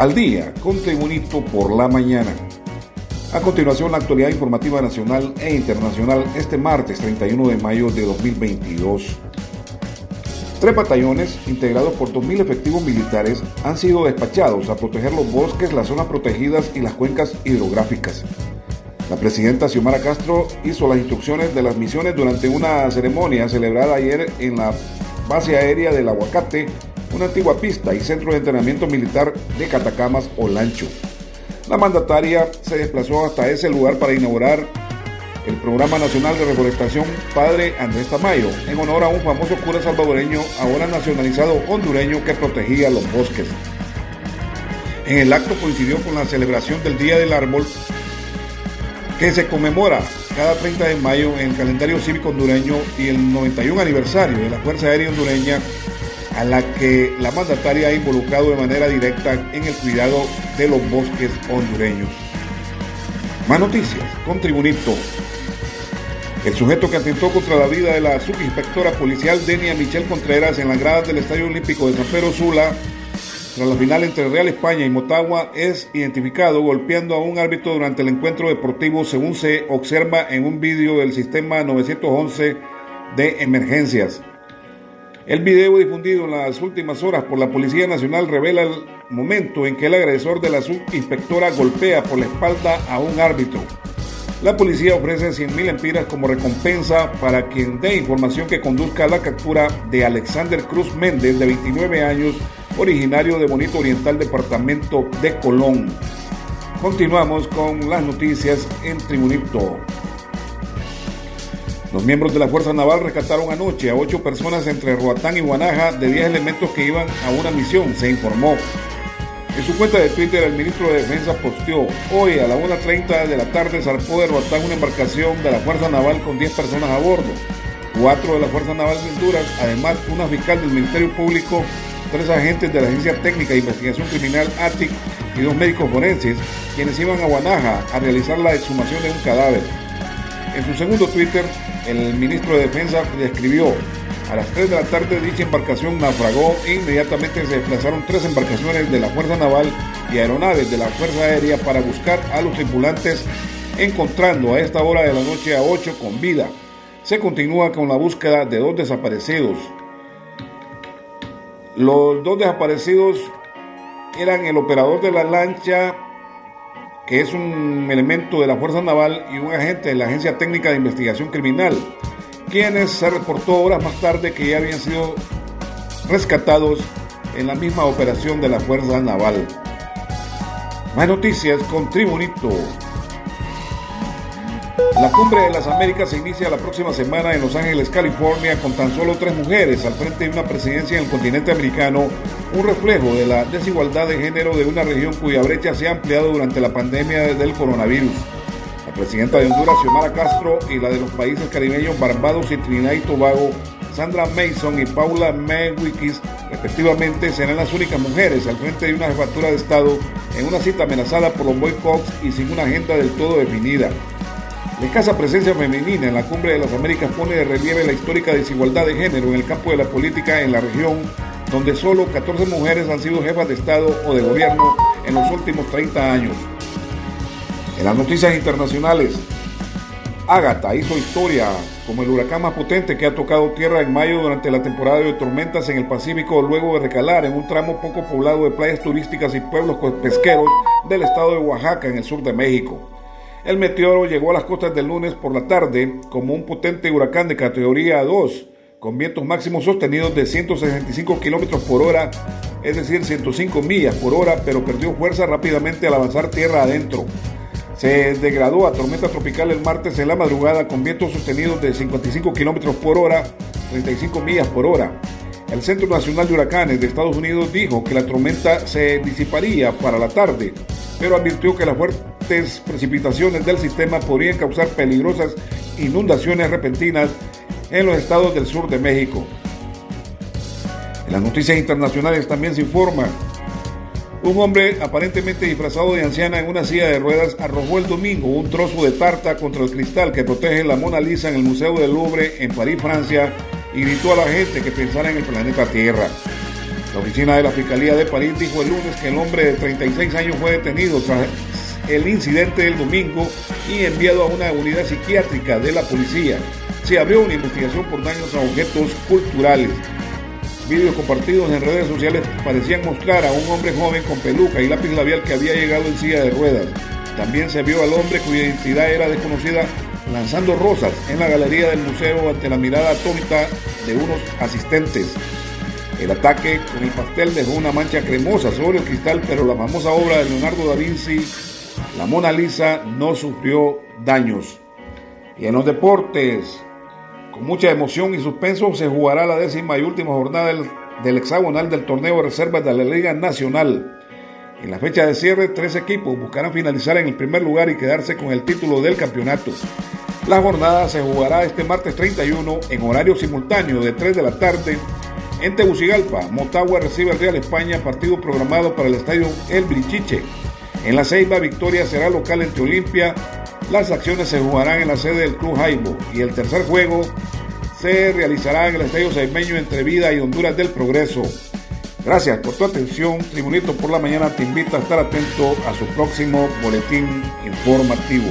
al día con Tribunito por la mañana. A continuación, la actualidad informativa nacional e internacional este martes 31 de mayo de 2022. Tres batallones, integrados por 2.000 efectivos militares, han sido despachados a proteger los bosques, las zonas protegidas y las cuencas hidrográficas. La presidenta Xiomara Castro hizo las instrucciones de las misiones durante una ceremonia celebrada ayer en la base aérea del Aguacate una antigua pista y centro de entrenamiento militar de Catacamas o Lancho. La mandataria se desplazó hasta ese lugar para inaugurar el Programa Nacional de Reforestación Padre Andrés Tamayo, en honor a un famoso cura salvadoreño, ahora nacionalizado hondureño, que protegía los bosques. En el acto coincidió con la celebración del Día del Árbol, que se conmemora cada 30 de mayo en el calendario cívico hondureño y el 91 aniversario de la Fuerza Aérea Hondureña a la que la mandataria ha involucrado de manera directa en el cuidado de los bosques hondureños. Más noticias con Tribunito. El sujeto que atentó contra la vida de la subinspectora policial Denia Michelle Contreras en las gradas del Estadio Olímpico de San Pedro Sula, tras la final entre Real España y Motagua, es identificado golpeando a un árbitro durante el encuentro deportivo, según se observa en un vídeo del sistema 911 de emergencias. El video difundido en las últimas horas por la Policía Nacional revela el momento en que el agresor de la subinspectora golpea por la espalda a un árbitro. La policía ofrece 100.000 empiras como recompensa para quien dé información que conduzca a la captura de Alexander Cruz Méndez, de 29 años, originario de Bonito Oriental, departamento de Colón. Continuamos con las noticias en Tribunito. Los miembros de la Fuerza Naval rescataron anoche a ocho personas entre Roatán y Guanaja de 10 elementos que iban a una misión, se informó. En su cuenta de Twitter, el ministro de Defensa posteó, hoy a la 1.30 de la tarde zarpó de Roatán una embarcación de la Fuerza Naval con 10 personas a bordo, cuatro de la Fuerza Naval de Honduras, además una fiscal del Ministerio Público, tres agentes de la Agencia Técnica de Investigación Criminal ATIC y dos médicos forenses, quienes iban a Guanaja a realizar la exhumación de un cadáver. En su segundo Twitter, el ministro de Defensa describió a las 3 de la tarde dicha embarcación naufragó e inmediatamente se desplazaron tres embarcaciones de la Fuerza Naval y aeronaves de la Fuerza Aérea para buscar a los tripulantes, encontrando a esta hora de la noche a 8 con vida. Se continúa con la búsqueda de dos desaparecidos. Los dos desaparecidos eran el operador de la lancha que es un elemento de la Fuerza Naval y un agente de la Agencia Técnica de Investigación Criminal, quienes se reportó horas más tarde que ya habían sido rescatados en la misma operación de la Fuerza Naval. Más noticias con Tribunito. La cumbre de las Américas se inicia la próxima semana en Los Ángeles, California, con tan solo tres mujeres al frente de una presidencia en el continente americano, un reflejo de la desigualdad de género de una región cuya brecha se ha ampliado durante la pandemia del coronavirus. La presidenta de Honduras, Xiomara Castro, y la de los países caribeños Barbados y Trinidad y Tobago, Sandra Mason y Paula Mewikis, respectivamente, serán las únicas mujeres al frente de una jefatura de Estado en una cita amenazada por los boicots y sin una agenda del todo definida. La escasa presencia femenina en la Cumbre de las Américas pone de relieve la histórica desigualdad de género en el campo de la política en la región, donde solo 14 mujeres han sido jefas de Estado o de gobierno en los últimos 30 años. En las noticias internacionales, Ágata hizo historia como el huracán más potente que ha tocado tierra en mayo durante la temporada de tormentas en el Pacífico luego de recalar en un tramo poco poblado de playas turísticas y pueblos pesqueros del estado de Oaxaca en el sur de México. El meteoro llegó a las costas del lunes por la tarde como un potente huracán de categoría 2, con vientos máximos sostenidos de 165 kilómetros por hora, es decir, 105 millas por hora, pero perdió fuerza rápidamente al avanzar tierra adentro. Se degradó a tormenta tropical el martes en la madrugada con vientos sostenidos de 55 kilómetros por hora, 35 millas por hora. El Centro Nacional de Huracanes de Estados Unidos dijo que la tormenta se disiparía para la tarde, pero advirtió que las precipitaciones del sistema podrían causar peligrosas inundaciones repentinas en los estados del sur de México. En las noticias internacionales también se informa un hombre aparentemente disfrazado de anciana en una silla de ruedas arrojó el domingo un trozo de tarta contra el cristal que protege la Mona Lisa en el Museo del Louvre en París, Francia, y gritó a la gente que pensara en el planeta Tierra. La oficina de la Fiscalía de París dijo el lunes que el hombre de 36 años fue detenido tras el incidente del domingo y enviado a una unidad psiquiátrica de la policía. Se abrió una investigación por daños a objetos culturales. Vídeos compartidos en redes sociales parecían mostrar a un hombre joven con peluca y lápiz labial que había llegado en silla de ruedas. También se vio al hombre cuya identidad era desconocida lanzando rosas en la galería del museo ante la mirada atónita de unos asistentes. El ataque con el pastel dejó una mancha cremosa sobre el cristal, pero la famosa obra de Leonardo da Vinci, la Mona Lisa, no sufrió daños. Y en los deportes, con mucha emoción y suspenso, se jugará la décima y última jornada del, hexagonal del torneo de reservas de la Liga Nacional. En la fecha de cierre, tres equipos buscarán finalizar en el primer lugar y quedarse con el título del campeonato. La jornada se jugará este martes 31 en horario simultáneo de 3 de la tarde en Tegucigalpa. Motagua recibe al Real España, partido programado para el estadio El Brichiche. En la Ceiba, Victoria será local entre Olimpia. Las acciones se jugarán en la sede del Club Jaibo y el tercer juego se realizará en el estadio Saimeño entre Vida y Honduras del Progreso. Gracias por tu atención. Tribunito por la Mañana te invita a estar atento a su próximo boletín informativo.